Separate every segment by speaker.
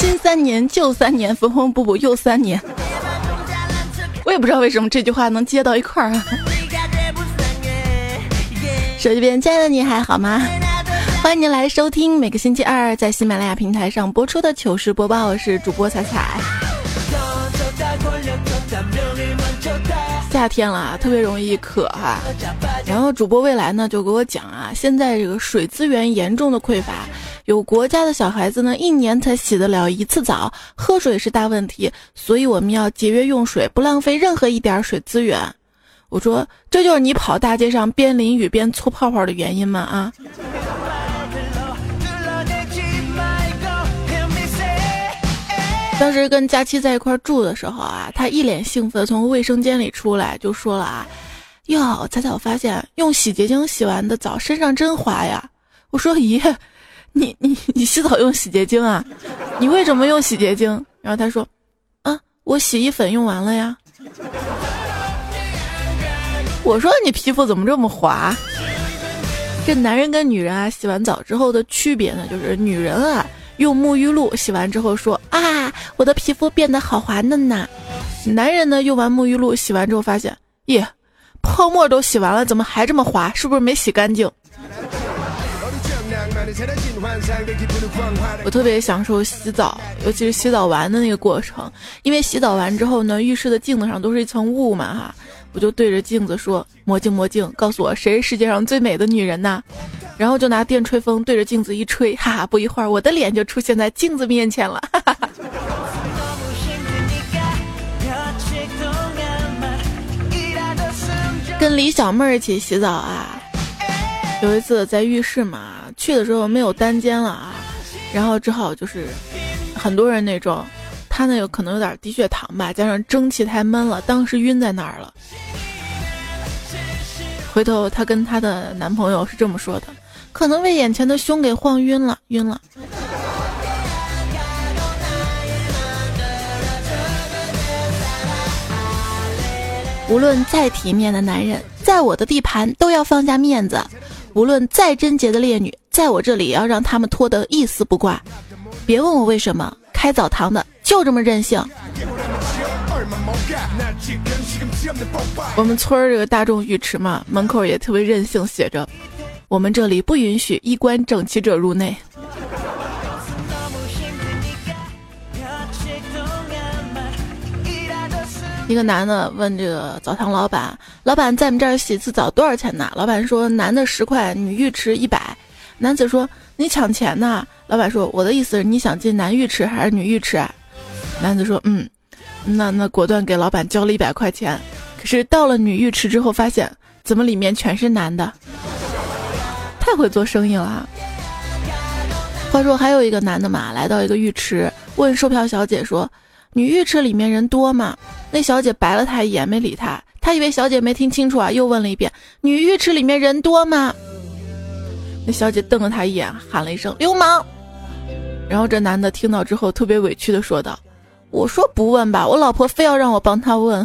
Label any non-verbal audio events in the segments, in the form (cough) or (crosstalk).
Speaker 1: 新三年，旧三年，缝缝补补又三年。我也不知道为什么这句话能接到一块儿啊。手机边，亲爱的你还好吗？欢迎您来收听每个星期二在喜马拉雅平台上播出的糗事播报，我是主播彩彩。夏天了，特别容易渴哈。然后主播未来呢就给我讲啊，现在这个水资源严重的匮乏，有国家的小孩子呢一年才洗得了一次澡，喝水是大问题，所以我们要节约用水，不浪费任何一点水资源。我说，这就是你跑大街上边淋雨边搓泡泡的原因吗？啊！当时跟佳期在一块住的时候啊，他一脸兴奋从卫生间里出来，就说了啊：“哟，彩彩，我发现用洗洁精洗完的澡身上真滑呀。”我说：“咦，你你你洗澡用洗洁精啊？你为什么用洗洁精？”然后他说：“啊，我洗衣粉用完了呀。”我说：“你皮肤怎么这么滑？”这男人跟女人啊，洗完澡之后的区别呢，就是女人啊。用沐浴露洗完之后说啊，我的皮肤变得好滑嫩呐。男人呢，用完沐浴露洗完之后发现，耶，泡沫都洗完了，怎么还这么滑？是不是没洗干净？我特别享受洗澡，尤其是洗澡完的那个过程，因为洗澡完之后呢，浴室的镜子上都是一层雾嘛哈，我就对着镜子说：“魔镜魔镜，告诉我谁是世界上最美的女人呐？”然后就拿电吹风对着镜子一吹，哈哈，不一会儿我的脸就出现在镜子面前了。哈哈哈。跟李小妹儿一起洗澡啊，有一次在浴室嘛，去的时候没有单间了啊，然后只好就是很多人那种，她呢有可能有点低血糖吧，加上蒸汽太闷了，当时晕在那儿了。回头她跟她的男朋友是这么说的。可能被眼前的胸给晃晕了，晕了。无论再体面的男人，在我的地盘都要放下面子；无论再贞洁的烈女，在我这里也要让他们脱得一丝不挂。别问我为什么，开澡堂的就这么任性。我们村儿这个大众浴池嘛，门口也特别任性，写着。我们这里不允许衣冠整齐者入内。一个男的问这个澡堂老板：“老板，在我们这儿洗一次澡多少钱呢？”老板说：“男的十块，女浴池一百。”男子说：“你抢钱呢？”老板说：“我的意思是你想进男浴池还是女浴池？”男子说：“嗯，那那果断给老板交了一百块钱。可是到了女浴池之后，发现怎么里面全是男的。”太会做生意了。话说还有一个男的嘛，来到一个浴池，问售票小姐说：“女浴池里面人多吗？”那小姐白了他一眼，没理他。他以为小姐没听清楚啊，又问了一遍：“女浴池里面人多吗？”那小姐瞪了他一眼，喊了一声：“流氓！”然后这男的听到之后，特别委屈的说道：“我说不问吧，我老婆非要让我帮她问。”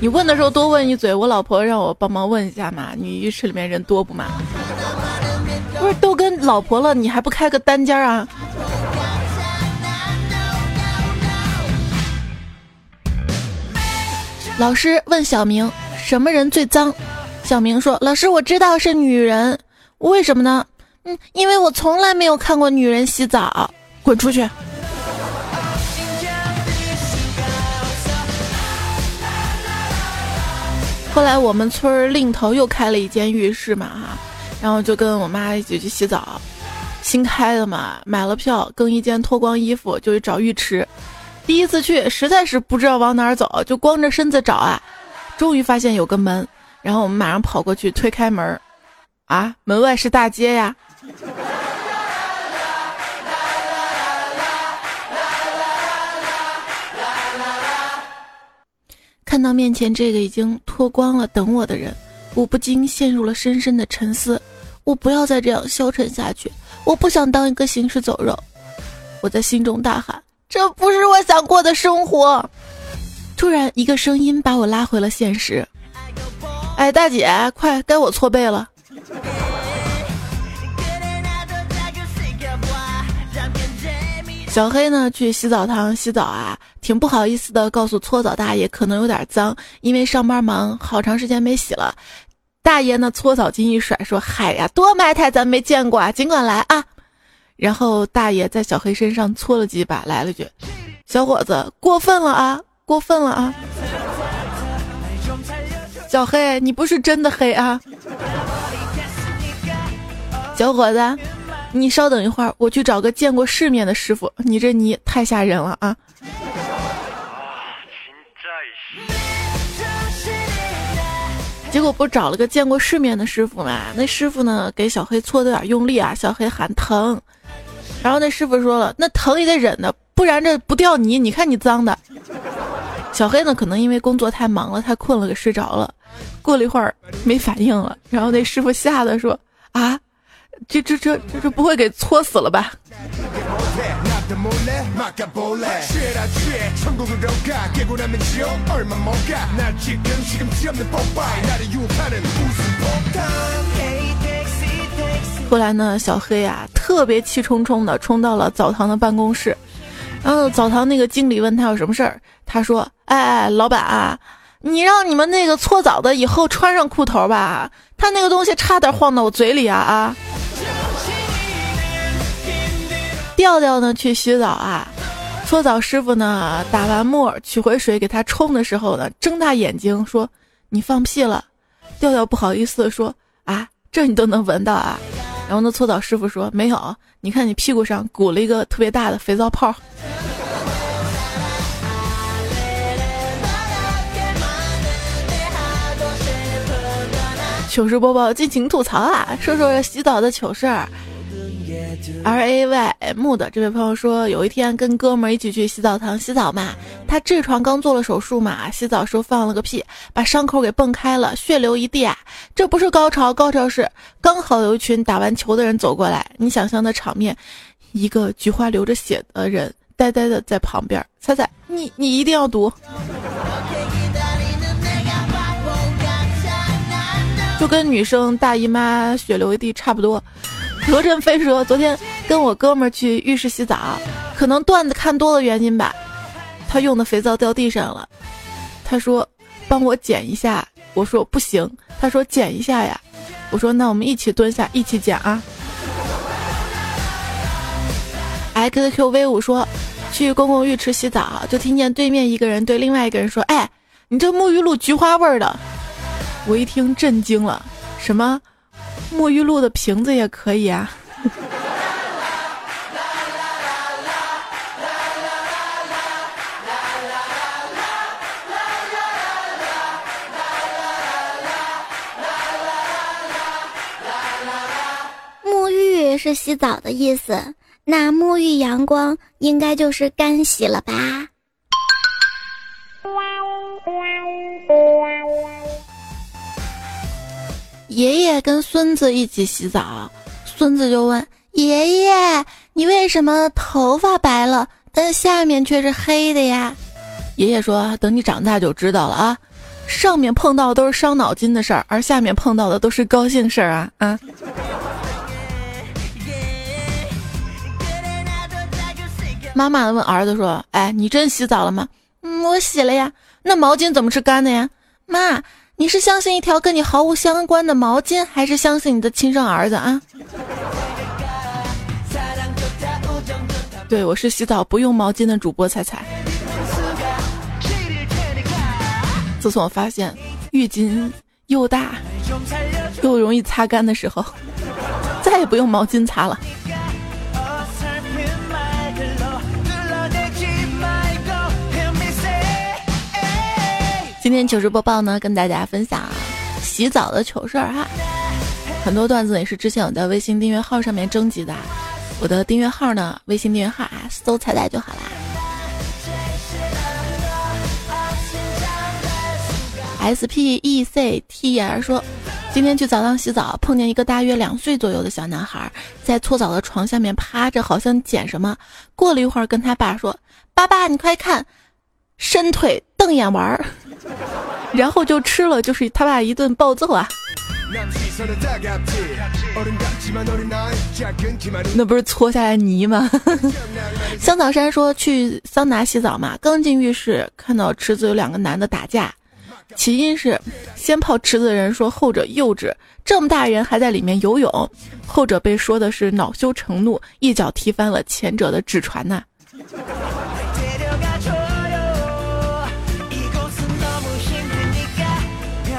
Speaker 1: 你问的时候多问一嘴，我老婆让我帮忙问一下嘛。女浴池里面人多不嘛？不是都跟老婆了，你还不开个单间啊？老师问小明什么人最脏？小明说：“老师，我知道是女人，为什么呢？嗯，因为我从来没有看过女人洗澡。滚出去！”后来我们村儿另头又开了一间浴室嘛哈，然后就跟我妈一起去洗澡，新开的嘛，买了票，更衣间脱光衣服就去找浴池。第一次去实在是不知道往哪儿走，就光着身子找啊，终于发现有个门，然后我们马上跑过去推开门，啊，门外是大街呀。看到面前这个已经脱光了等我的人，我不禁陷入了深深的沉思。我不要再这样消沉下去，我不想当一个行尸走肉。我在心中大喊：“这不是我想过的生活。”突然，一个声音把我拉回了现实。哎，大姐，快该我搓背了。小黑呢，去洗澡堂洗澡啊，挺不好意思的，告诉搓澡大爷可能有点脏，因为上班忙，好长时间没洗了。大爷呢，搓澡巾一甩，说：“嗨呀，多埋汰，咱没见过啊，尽管来啊。”然后大爷在小黑身上搓了几把，来了句：“小伙子，过分了啊，过分了啊！”小黑，你不是真的黑啊，小伙子。你稍等一会儿，我去找个见过世面的师傅。你这泥太吓人了啊！结果不找了个见过世面的师傅嘛？那师傅呢，给小黑搓的有点用力啊，小黑喊疼。然后那师傅说了，那疼也得忍的，不然这不掉泥。你看你脏的。小黑呢，可能因为工作太忙了，太困了，给睡着了。过了一会儿没反应了，然后那师傅吓得说啊。这这这这这不会给搓死了吧？后来呢，小黑啊，特别气冲冲的冲到了澡堂的办公室，然后澡堂那个经理问他有什么事儿，他说：“哎，老板啊，你让你们那个搓澡的以后穿上裤头吧，他那个东西差点晃到我嘴里啊啊！”调调呢去洗澡啊，搓澡师傅呢打完沫取回水给他冲的时候呢，睁大眼睛说：“你放屁了。”调调不好意思的说：“啊，这你都能闻到啊？”然后呢，搓澡师傅说：“没有，你看你屁股上鼓了一个特别大的肥皂泡。”糗事播报，尽情吐槽啊！说说洗澡的糗事儿。R A Y M 的这位朋友说，有一天跟哥们儿一起去洗澡堂洗澡嘛，他痔疮刚做了手术嘛，洗澡时候放了个屁，把伤口给蹦开了，血流一地啊！这不是高潮，高潮是刚好有一群打完球的人走过来，你想象的场面，一个菊花流着血的人呆呆的在旁边，猜猜你你一定要读，就跟女生大姨妈血流一地差不多。罗振飞说：“昨天跟我哥们儿去浴室洗澡，可能段子看多了原因吧，他用的肥皂掉地上了。他说帮我捡一下，我说不行。他说捡一下呀，我说那我们一起蹲下一起捡啊。”XQV 五说：“去公共浴池洗澡，就听见对面一个人对另外一个人说：‘哎，你这沐浴露菊花味儿的。’我一听震惊了，什么？”沐浴露的瓶子也可以啊。
Speaker 2: 沐浴是洗澡的意思，那沐浴阳光应该就是干洗了吧？
Speaker 1: 爷爷跟孙子一起洗澡，孙子就问爷爷：“你为什么头发白了，但下面却是黑的呀？”爷爷说：“等你长大就知道了啊，上面碰到都是伤脑筋的事儿，而下面碰到的都是高兴事儿啊啊！” (laughs) 妈妈问儿子说：“哎，你真洗澡了吗？”“嗯，我洗了呀。”“那毛巾怎么是干的呀？”“妈。”你是相信一条跟你毫无相关的毛巾，还是相信你的亲生儿子啊？对，我是洗澡不用毛巾的主播彩彩。自从我发现浴巾又大又容易擦干的时候，再也不用毛巾擦了。今天糗事播报呢，跟大家分享洗澡的糗事儿哈。很多段子也是之前我在微信订阅号上面征集的，我的订阅号呢，微信订阅号啊，搜彩彩就好啦。S P E C T R 说，今天去澡堂洗澡，碰见一个大约两岁左右的小男孩，在搓澡的床下面趴着，好像捡什么。过了一会儿，跟他爸说：“爸爸，你快看，伸腿瞪眼玩儿。(laughs) ”然后就吃了，就是他爸一顿暴揍啊！那不是搓下来泥吗？(laughs) 香草山说去桑拿洗澡嘛，刚进浴室看到池子有两个男的打架。起因是，先泡池子的人说后者幼稚，这么大人还在里面游泳；后者被说的是恼羞成怒，一脚踢翻了前者的纸船呐。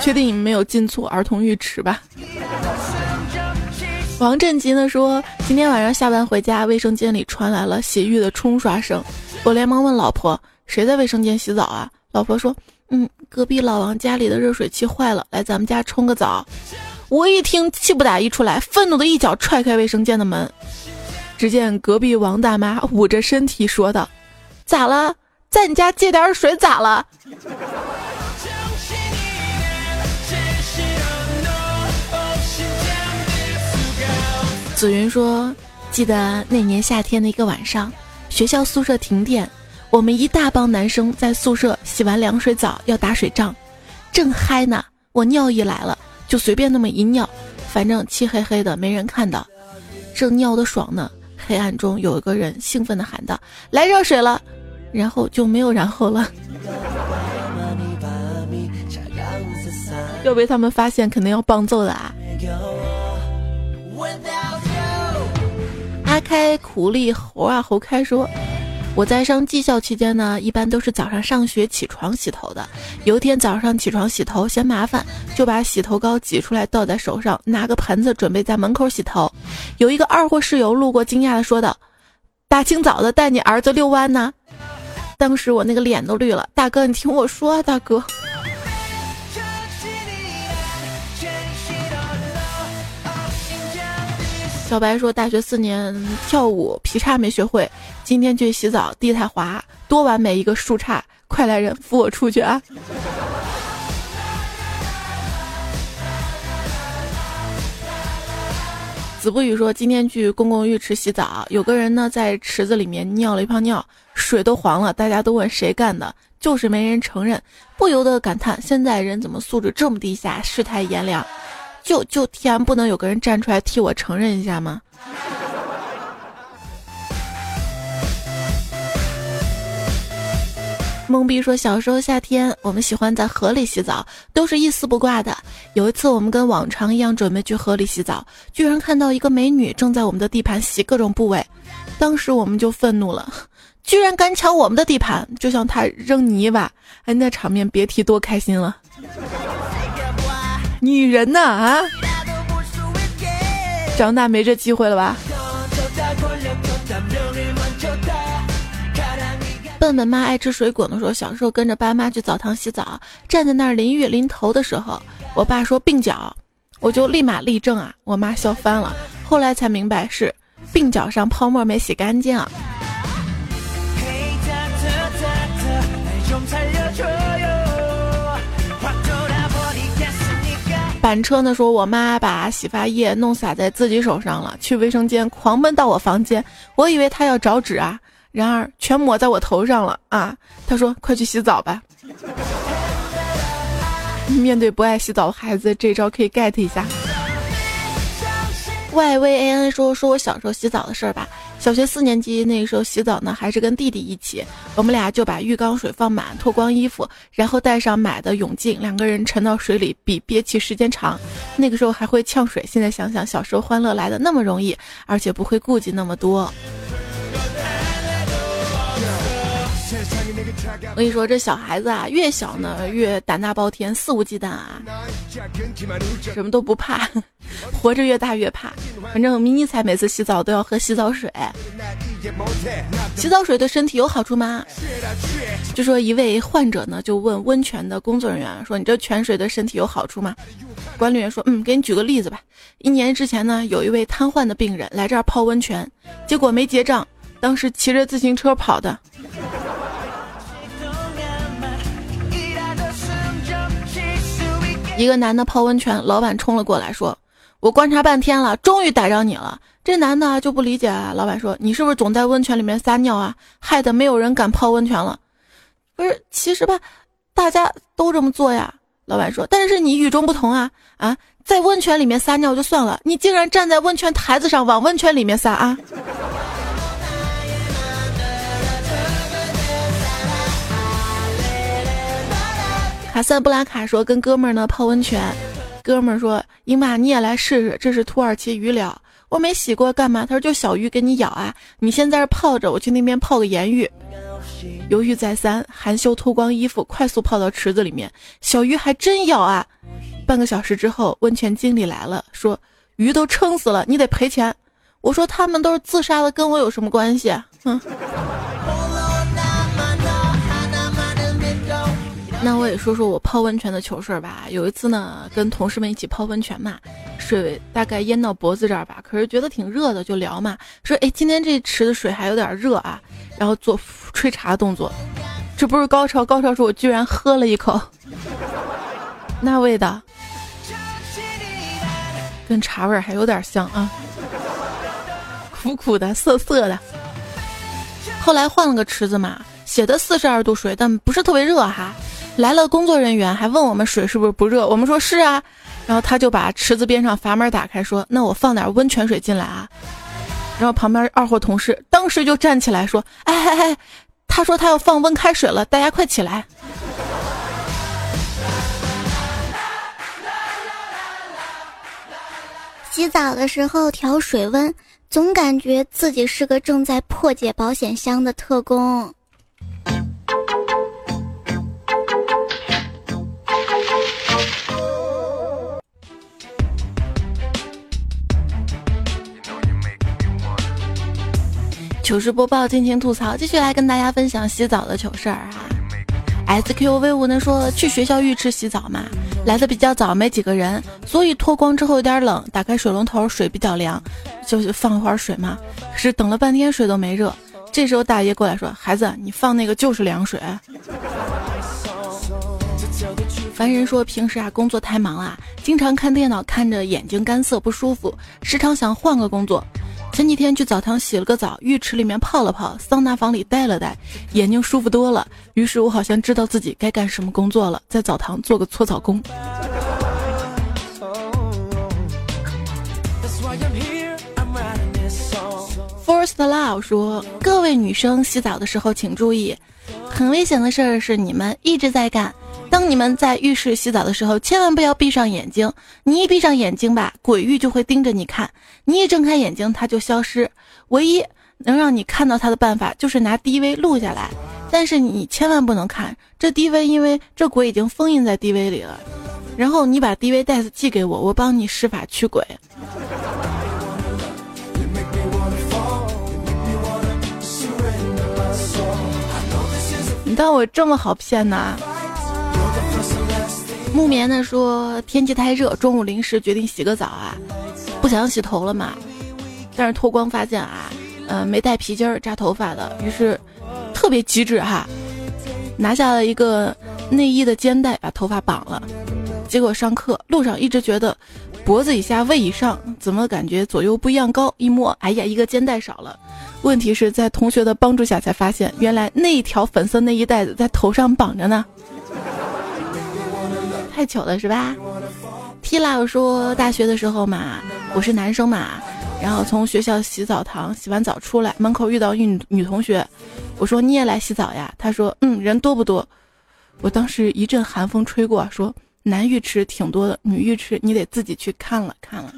Speaker 1: 确定你们没有进错儿童浴池吧？王振吉呢说，今天晚上下班回家，卫生间里传来了洗浴的冲刷声，我连忙问老婆：“谁在卫生间洗澡啊？”老婆说。嗯，隔壁老王家里的热水器坏了，来咱们家冲个澡。我一听，气不打一处来，愤怒的一脚踹开卫生间的门。只见隔壁王大妈捂着身体说道：“咋了？在你家借点水咋了？”紫云说：“记得那年夏天的一个晚上，学校宿舍停电。”我们一大帮男生在宿舍洗完凉水澡要打水仗，正嗨呢，我尿意来了，就随便那么一尿，反正漆黑黑的没人看到，正尿的爽呢，黑暗中有一个人兴奋地喊道：“来热水了！”然后就没有然后了。要被他们发现，肯定要棒揍的啊！阿开苦力猴啊猴开说。我在上技校期间呢，一般都是早上上学起床洗头的。有一天早上起床洗头嫌麻烦，就把洗头膏挤出来倒在手上，拿个盆子准备在门口洗头。有一个二货室友路过，惊讶的说道：“大清早的带你儿子遛弯呢？”当时我那个脸都绿了。大哥，你听我说啊，大哥。小白说：“大学四年跳舞劈叉没学会，今天去洗澡地太滑，多完美一个树杈！快来人扶我出去啊！”子不语说：“今天去公共浴池洗澡，有个人呢在池子里面尿了一泡尿，水都黄了，大家都问谁干的，就是没人承认，不由得感叹现在人怎么素质这么低下，世态炎凉。”就就天不能有个人站出来替我承认一下吗？(laughs) 懵逼说，小时候夏天我们喜欢在河里洗澡，都是一丝不挂的。有一次我们跟往常一样准备去河里洗澡，居然看到一个美女正在我们的地盘洗各种部位，当时我们就愤怒了，(laughs) 居然敢抢我们的地盘，就像他扔泥巴，哎，那场面别提多开心了。女人呐啊！长大没这机会了吧？笨笨妈爱吃水果的时候，小时候跟着爸妈去澡堂洗澡，站在那儿淋浴淋头的时候，我爸说鬓角，我就立马立正啊，我妈笑翻了。后来才明白是鬓角上泡沫没洗干净啊。板车呢说，我妈把洗发液弄洒在自己手上了，去卫生间狂奔到我房间，我以为她要找纸啊，然而全抹在我头上了啊！她说：“快去洗澡吧。”面对不爱洗澡的孩子，这招可以 get 一下。Y V A N 说说我小时候洗澡的事儿吧。小学四年级那个时候洗澡呢，还是跟弟弟一起，我们俩就把浴缸水放满，脱光衣服，然后带上买的泳镜，两个人沉到水里比憋气时间长。那个时候还会呛水，现在想想小时候欢乐来的那么容易，而且不会顾忌那么多。我跟你说，这小孩子啊，越小呢越胆大包天、肆无忌惮啊，什么都不怕，(laughs) 活着越大越怕。反正迷你彩每次洗澡都要喝洗澡水，洗澡水对身体有好处吗？就说一位患者呢就问温泉的工作人员说：“你这泉水对身体有好处吗？”管理员说：“嗯，给你举个例子吧。一年之前呢，有一位瘫痪的病人来这儿泡温泉，结果没结账，当时骑着自行车跑的。”一个男的泡温泉，老板冲了过来，说：“我观察半天了，终于逮着你了。”这男的就不理解啊，老板说：“你是不是总在温泉里面撒尿啊？害得没有人敢泡温泉了。”不是，其实吧，大家都这么做呀。老板说：“但是你与众不同啊啊，在温泉里面撒尿就算了，你竟然站在温泉台子上往温泉里面撒啊！”卡萨布拉卡说：“跟哥们儿呢泡温泉，哥们儿说：‘英妈你也来试试，这是土耳其鱼疗，我没洗过，干嘛？’他说：‘就小鱼给你咬啊，你先在这泡着，我去那边泡个盐浴。’犹豫再三，含羞脱光衣服，快速泡到池子里面，小鱼还真咬啊！半个小时之后，温泉经理来了，说：‘鱼都撑死了，你得赔钱。’我说：‘他们都是自杀的，跟我有什么关系？’哼。”那我也说说我泡温泉的糗事儿吧。有一次呢，跟同事们一起泡温泉嘛，水大概淹到脖子这儿吧，可是觉得挺热的，就聊嘛，说哎，今天这池的水还有点热啊，然后做吹茶动作。这不是高潮，高潮是我居然喝了一口，(laughs) 那味道跟茶味还有点像啊，苦苦的，涩涩的。后来换了个池子嘛，写的四十二度水，但不是特别热哈。来了工作人员，还问我们水是不是不热，我们说是啊，然后他就把池子边上阀门打开，说：“那我放点温泉水进来啊。”然后旁边二货同事当时就站起来说：“哎哎哎，他说他要放温开水了，大家快起来！”
Speaker 2: 洗澡的时候调水温，总感觉自己是个正在破解保险箱的特工。
Speaker 1: 糗事播报，尽情吐槽，继续来跟大家分享洗澡的糗事儿哈。SQV 无能说去学校浴池洗澡嘛，来的比较早，没几个人，所以脱光之后有点冷，打开水龙头，水比较凉，就是放一会儿水嘛。可是等了半天水都没热，这时候大爷过来说：“孩子，你放那个就是凉水。”凡人说平时啊工作太忙了，经常看电脑看着眼睛干涩不舒服，时常想换个工作。前几天去澡堂洗了个澡，浴池里面泡了泡，桑拿房里待了待，眼睛舒服多了。于是我好像知道自己该干什么工作了，在澡堂做个搓澡工。First Love 说：“各位女生洗澡的时候请注意，很危险的事儿是你们一直在干。”当你们在浴室洗澡的时候，千万不要闭上眼睛。你一闭上眼睛吧，鬼域就会盯着你看；你一睁开眼睛，它就消失。唯一能让你看到它的办法，就是拿 DV 录下来。但是你千万不能看这 DV，因为这鬼已经封印在 DV 里了。然后你把 DV 袋子寄给我，我帮你施法驱鬼。你当我这么好骗呢？木棉呢说天气太热，中午临时决定洗个澡啊，不想洗头了嘛，但是脱光发现啊，呃没带皮筋儿扎头发的，于是特别机智哈，拿下了一个内衣的肩带把头发绑了，结果上课路上一直觉得脖子以下胃以上怎么感觉左右不一样高，一摸哎呀一个肩带少了，问题是在同学的帮助下才发现，原来那一条粉色内衣带子在头上绑着呢。太糗了是吧？T 拉我说大学的时候嘛，我是男生嘛，然后从学校洗澡堂洗完澡出来，门口遇到一女女同学，我说你也来洗澡呀？她说嗯，人多不多？我当时一阵寒风吹过，说男浴池挺多的，女浴池你得自己去看了看了。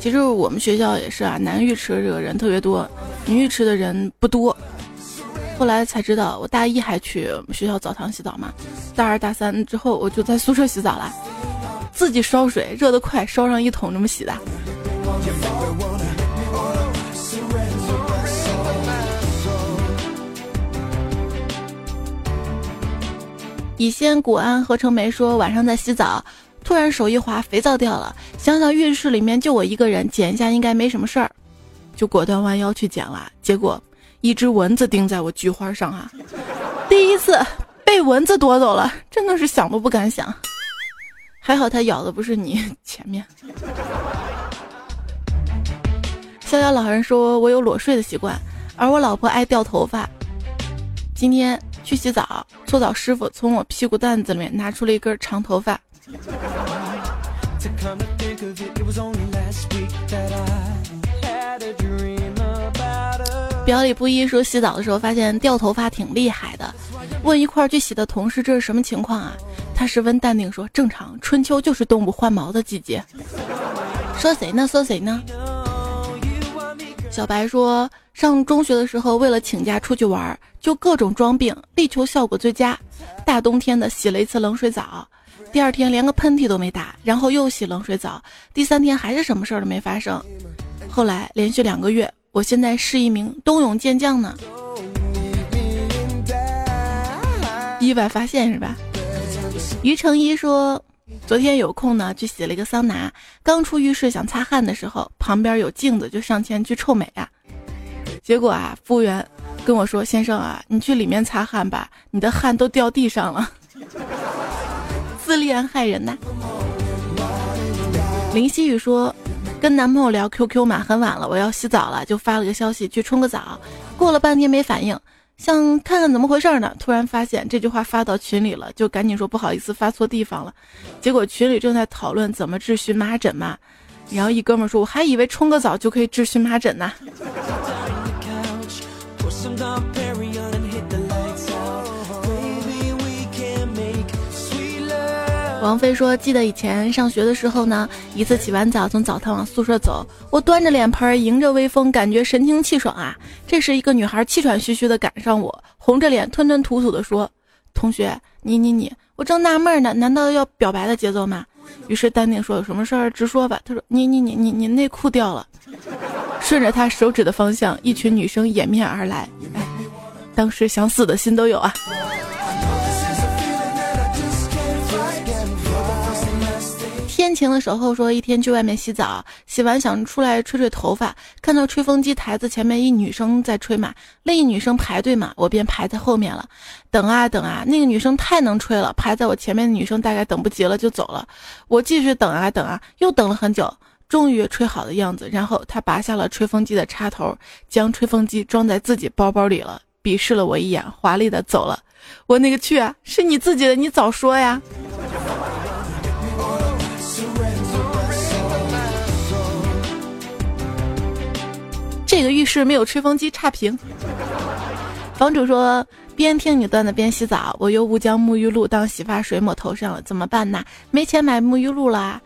Speaker 1: 其实我们学校也是啊，男浴池这个人特别多，女浴池的人不多。后来才知道，我大一还去学校澡堂洗澡嘛，大二大三之后我就在宿舍洗澡了，自己烧水，热得快，烧上一桶这么洗的。乙酰谷氨合成酶说晚上在洗澡，突然手一滑，肥皂掉了。想想浴室里面就我一个人，捡一下应该没什么事儿，就果断弯腰去捡了。结果一只蚊子叮在我菊花上啊！(laughs) 第一次被蚊子夺走了，真的是想都不敢想。还好它咬的不是你前面。逍遥老人说：“我有裸睡的习惯，而我老婆爱掉头发。今天去洗澡，搓澡师傅从我屁股蛋子里面拿出了一根长头发。”表里不一说洗澡的时候发现掉头发挺厉害的，问一块儿去洗的同事这是什么情况啊？他十分淡定说：“正常，春秋就是动物换毛的季节。”说谁呢？说谁呢？小白说，上中学的时候，为了请假出去玩，就各种装病，力求效果最佳。大冬天的洗了一次冷水澡，第二天连个喷嚏都没打，然后又洗冷水澡，第三天还是什么事儿都没发生。后来连续两个月，我现在是一名冬泳健将呢。意外发现是吧？于成一说。昨天有空呢，去洗了一个桑拿。刚出浴室想擦汗的时候，旁边有镜子，就上前去臭美啊。结果啊，服务员跟我说：“先生啊，你去里面擦汗吧，你的汗都掉地上了。(laughs) ”自恋害人呐。林夕雨说：“跟男朋友聊 QQ 嘛，很晚了，我要洗澡了，就发了个消息去冲个澡。过了半天没反应。”想看看怎么回事呢？突然发现这句话发到群里了，就赶紧说不好意思，发错地方了。结果群里正在讨论怎么治荨麻疹嘛，然后一哥们说我还以为冲个澡就可以治荨麻疹呢。王菲说：“记得以前上学的时候呢，一次洗完澡从澡堂往宿舍走，我端着脸盆迎着微风，感觉神清气爽啊。这时一个女孩气喘吁吁的赶上我，红着脸吞吞吐吐的说：‘同学，你你你，我正纳闷呢，难道要表白的节奏吗？’于是淡定说：‘有什么事儿直说吧。’他说：‘你你你你你内裤掉了。’顺着他手指的方向，一群女生掩面而来，哎，当时想死的心都有啊。”晴的时候说，一天去外面洗澡，洗完想出来吹吹头发，看到吹风机台子前面一女生在吹嘛，另一女生排队嘛，我便排在后面了。等啊等啊，那个女生太能吹了，排在我前面的女生大概等不及了就走了。我继续等啊等啊，又等了很久，终于吹好的样子。然后她拔下了吹风机的插头，将吹风机装在自己包包里了，鄙视了我一眼，华丽的走了。我那个去啊，是你自己的，你早说呀。这个浴室没有吹风机，差评。房主说：“边听你段子边洗澡，我又误将沐浴露当洗发水抹头上了，怎么办呢？没钱买沐浴露啦，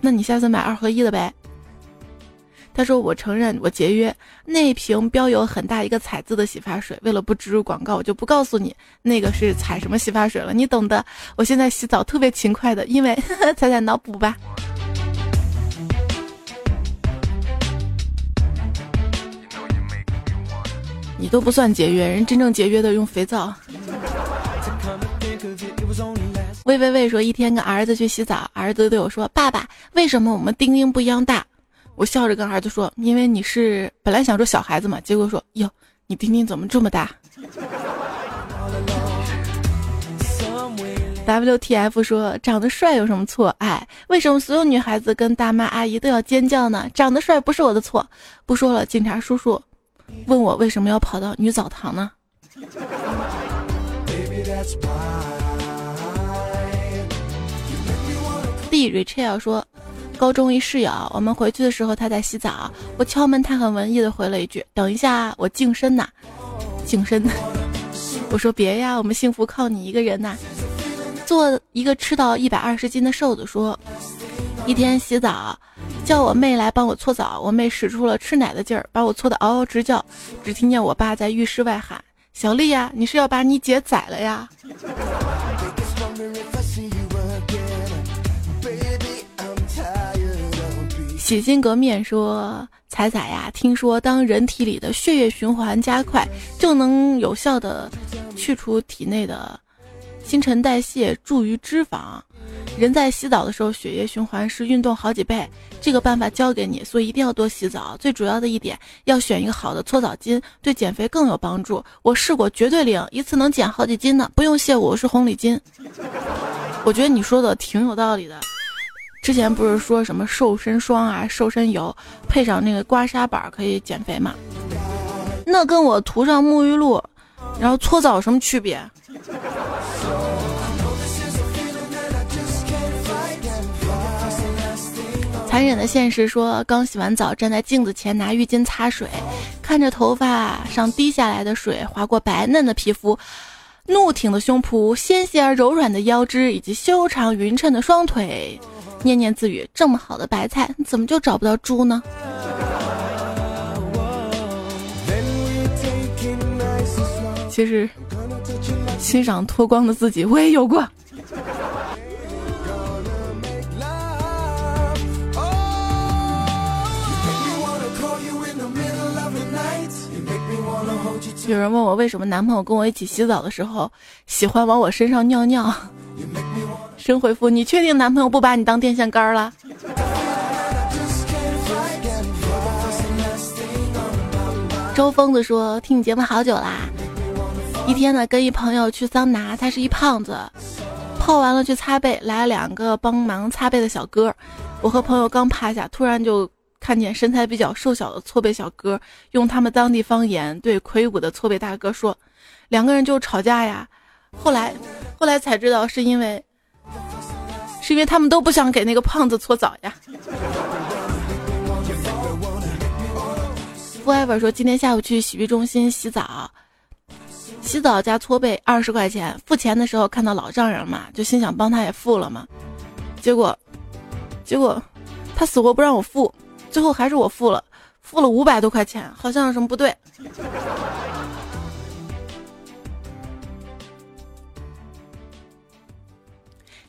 Speaker 1: 那你下次买二合一的呗。”他说：“我承认我节约，那瓶标有很大一个彩字的洗发水，为了不植入广告，我就不告诉你那个是彩什么洗发水了，你懂的。我现在洗澡特别勤快的，因为 (laughs) 彩彩脑补吧。”你都不算节约，人真正节约的用肥皂。喂喂喂，说一天跟儿子去洗澡，儿子对我说：“爸爸，为什么我们丁丁不一样大？”我笑着跟儿子说：“因为你是本来想说小孩子嘛，结果说哟，你丁丁怎么这么大？”WTF 说：“长得帅有什么错？哎，为什么所有女孩子跟大妈阿姨都要尖叫呢？长得帅不是我的错。不说了，警察叔叔。”问我为什么要跑到女澡堂呢？D Rachel 说，高中一室友，我们回去的时候他在洗澡，我敲门，他很文艺的回了一句：“等一下，我净身呐，净身。(laughs) ”我说：“别呀，我们幸福靠你一个人呐。”做一个吃到一百二十斤的瘦子说，一天洗澡。叫我妹来帮我搓澡，我妹使出了吃奶的劲儿，把我搓得嗷嗷直叫。只听见我爸在浴室外喊：“小丽呀，你是要把你姐宰了呀？”洗心革面说：“彩彩呀，听说当人体里的血液循环加快，就能有效的去除体内的新陈代谢助于脂肪。人在洗澡的时候，血液循环是运动好几倍。这个办法教给你，所以一定要多洗澡。最主要的一点，要选一个好的搓澡巾，对减肥更有帮助。我试过，绝对灵，一次能减好几斤呢。不用谢我，是红领巾。我觉得你说的挺有道理的。之前不是说什么瘦身霜啊、瘦身油，配上那个刮痧板可以减肥吗？那跟我涂上沐浴露，然后搓澡有什么区别？残忍的现实说，刚洗完澡，站在镜子前拿浴巾擦水，看着头发上滴下来的水划过白嫩的皮肤，怒挺的胸脯，纤细而柔软的腰肢，以及修长匀称的双腿，念念自语：这么好的白菜，怎么就找不到猪呢？其实，欣赏脱光的自己，我也有过。有人问我为什么男朋友跟我一起洗澡的时候喜欢往我身上尿尿，神回复：你确定男朋友不把你当电线杆了？周疯子说：听你节目好久啦，一天呢跟一朋友去桑拿，他是一胖子，泡完了去擦背，来了两个帮忙擦背的小哥，我和朋友刚趴下，突然就。看见身材比较瘦小的搓背小哥，用他们当地方言对魁梧的搓背大哥说：“两个人就吵架呀。”后来，后来才知道是因为，是因为他们都不想给那个胖子搓澡呀。Forever 说：“今天下午去洗浴中心洗澡，洗澡加搓背二十块钱。付钱的时候看到老丈人嘛，就心想帮他也付了嘛。结果，结果他死活不让我付。”最后还是我付了，付了五百多块钱，好像有什么不对。(laughs)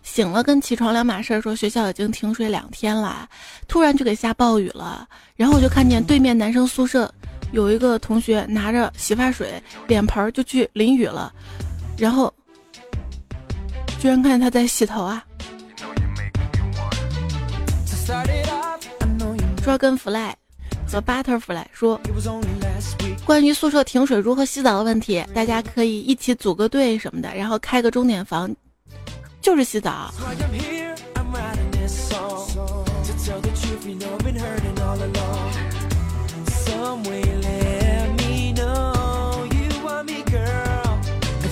Speaker 1: 醒了跟起床两码事，说学校已经停水两天了，突然就给下暴雨了，然后我就看见对面男生宿舍有一个同学拿着洗发水、脸盆就去淋雨了，然后居然看见他在洗头啊。Dragon Fly 和 Butterfly 说，关于宿舍停水如何洗澡的问题，大家可以一起组个队什么的，然后开个钟点房，就是洗澡。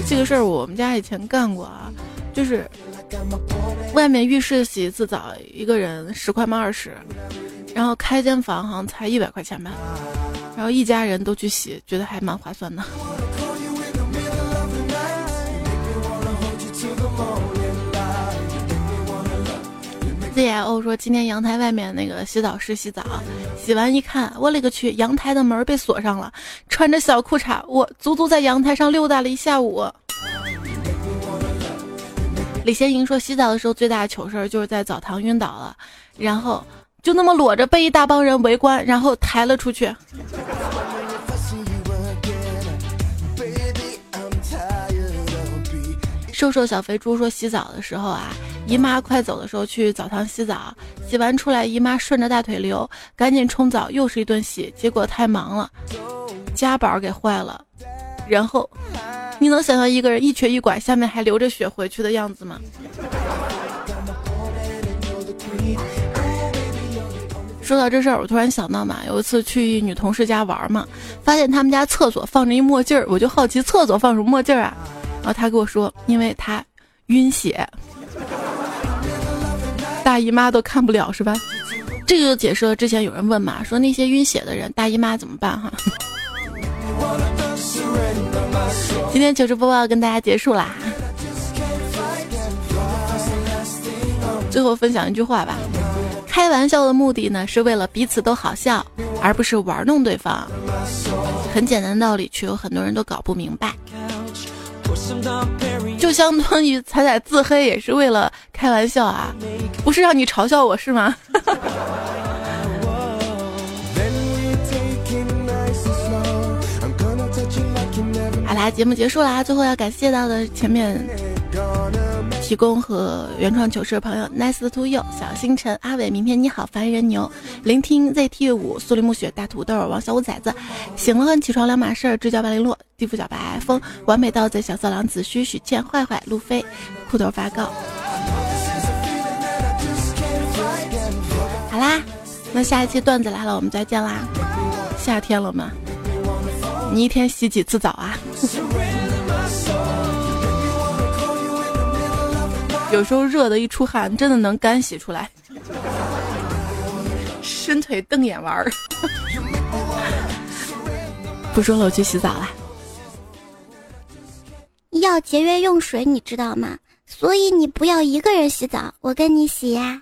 Speaker 1: 这个事儿我们家以前干过啊，就是外面浴室洗一次澡，一个人十块吗？二十。然后开间房好像才一百块钱吧，然后一家人都去洗，觉得还蛮划算的。Z I O 说今天阳台外面那个洗澡室洗澡，洗完一看，我勒个去，阳台的门被锁上了，穿着小裤衩，我足足在阳台上溜达了一下午。李贤莹说洗澡的时候最大的糗事儿就是在澡堂晕倒了，然后。就那么裸着被一大帮人围观，然后抬了出去。瘦瘦小肥猪说：“洗澡的时候啊，姨妈快走的时候去澡堂洗澡，洗完出来，姨妈顺着大腿流，赶紧冲澡，又是一顿洗。结果太忙了，夹板给坏了。然后，你能想象一个人一瘸一拐，下面还流着血回去的样子吗？”说到这事儿，我突然想到嘛，有一次去一女同事家玩嘛，发现他们家厕所放着一墨镜儿，我就好奇厕所放什么墨镜儿啊？然后他跟我说，因为他晕血，大姨妈都看不了是吧？这个就解释了之前有人问嘛，说那些晕血的人大姨妈怎么办哈？今天糗事播报要跟大家结束啦，最后分享一句话吧。开玩笑的目的呢，是为了彼此都好笑，而不是玩弄对方。很简单的道理，却有很多人都搞不明白。就相当于彩彩自黑也是为了开玩笑啊，不是让你嘲笑我是吗？(laughs) 啦，节目结束啦，最后要感谢到的前面。提供和原创糗事的朋友，Nice to you，小星辰，阿伟，明天你好，凡人牛，聆听 ZT 五，苏黎暮雪，大土豆，王小五崽子，醒了起床两码事儿，支教八零落，地府小白风，完美盗贼，小色狼，子虚许倩，坏坏，路飞，裤头发告。好啦，那下一期段子来了，我们再见啦。夏天了吗？你一天洗几次澡啊？(laughs) 有时候热的一出汗，真的能干洗出来。伸腿瞪眼玩儿。(laughs) 不说了，我去洗澡了。
Speaker 2: 要节约用水，你知道吗？所以你不要一个人洗澡，我跟你洗呀。